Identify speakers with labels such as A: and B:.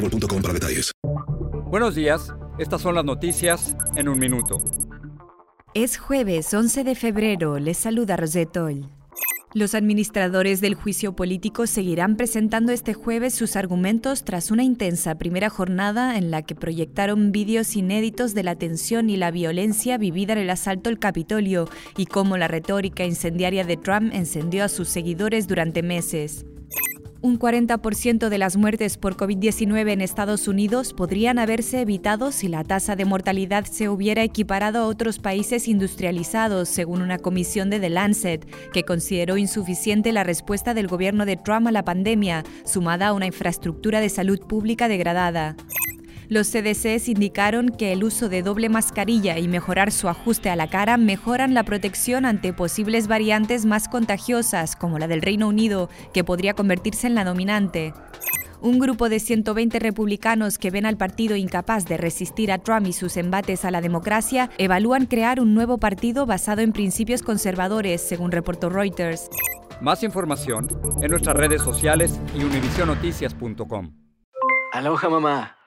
A: boostmobile.com para detalles.
B: Buenos días, estas son las noticias en un minuto.
C: Es jueves 11 de febrero, les saluda Rosetol. Los administradores del juicio político seguirán presentando este jueves sus argumentos tras una intensa primera jornada en la que proyectaron vídeos inéditos de la tensión y la violencia vivida en el asalto al Capitolio y cómo la retórica incendiaria de Trump encendió a sus seguidores durante meses. Un 40% de las muertes por COVID-19 en Estados Unidos podrían haberse evitado si la tasa de mortalidad se hubiera equiparado a otros países industrializados, según una comisión de The Lancet, que consideró insuficiente la respuesta del gobierno de Trump a la pandemia, sumada a una infraestructura de salud pública degradada. Los CDCs indicaron que el uso de doble mascarilla y mejorar su ajuste a la cara mejoran la protección ante posibles variantes más contagiosas, como la del Reino Unido, que podría convertirse en la dominante. Un grupo de 120 republicanos que ven al partido incapaz de resistir a Trump y sus embates a la democracia evalúan crear un nuevo partido basado en principios conservadores, según reportó Reuters.
B: Más información en nuestras redes sociales y univisionoticias.com.
D: Aloha mamá.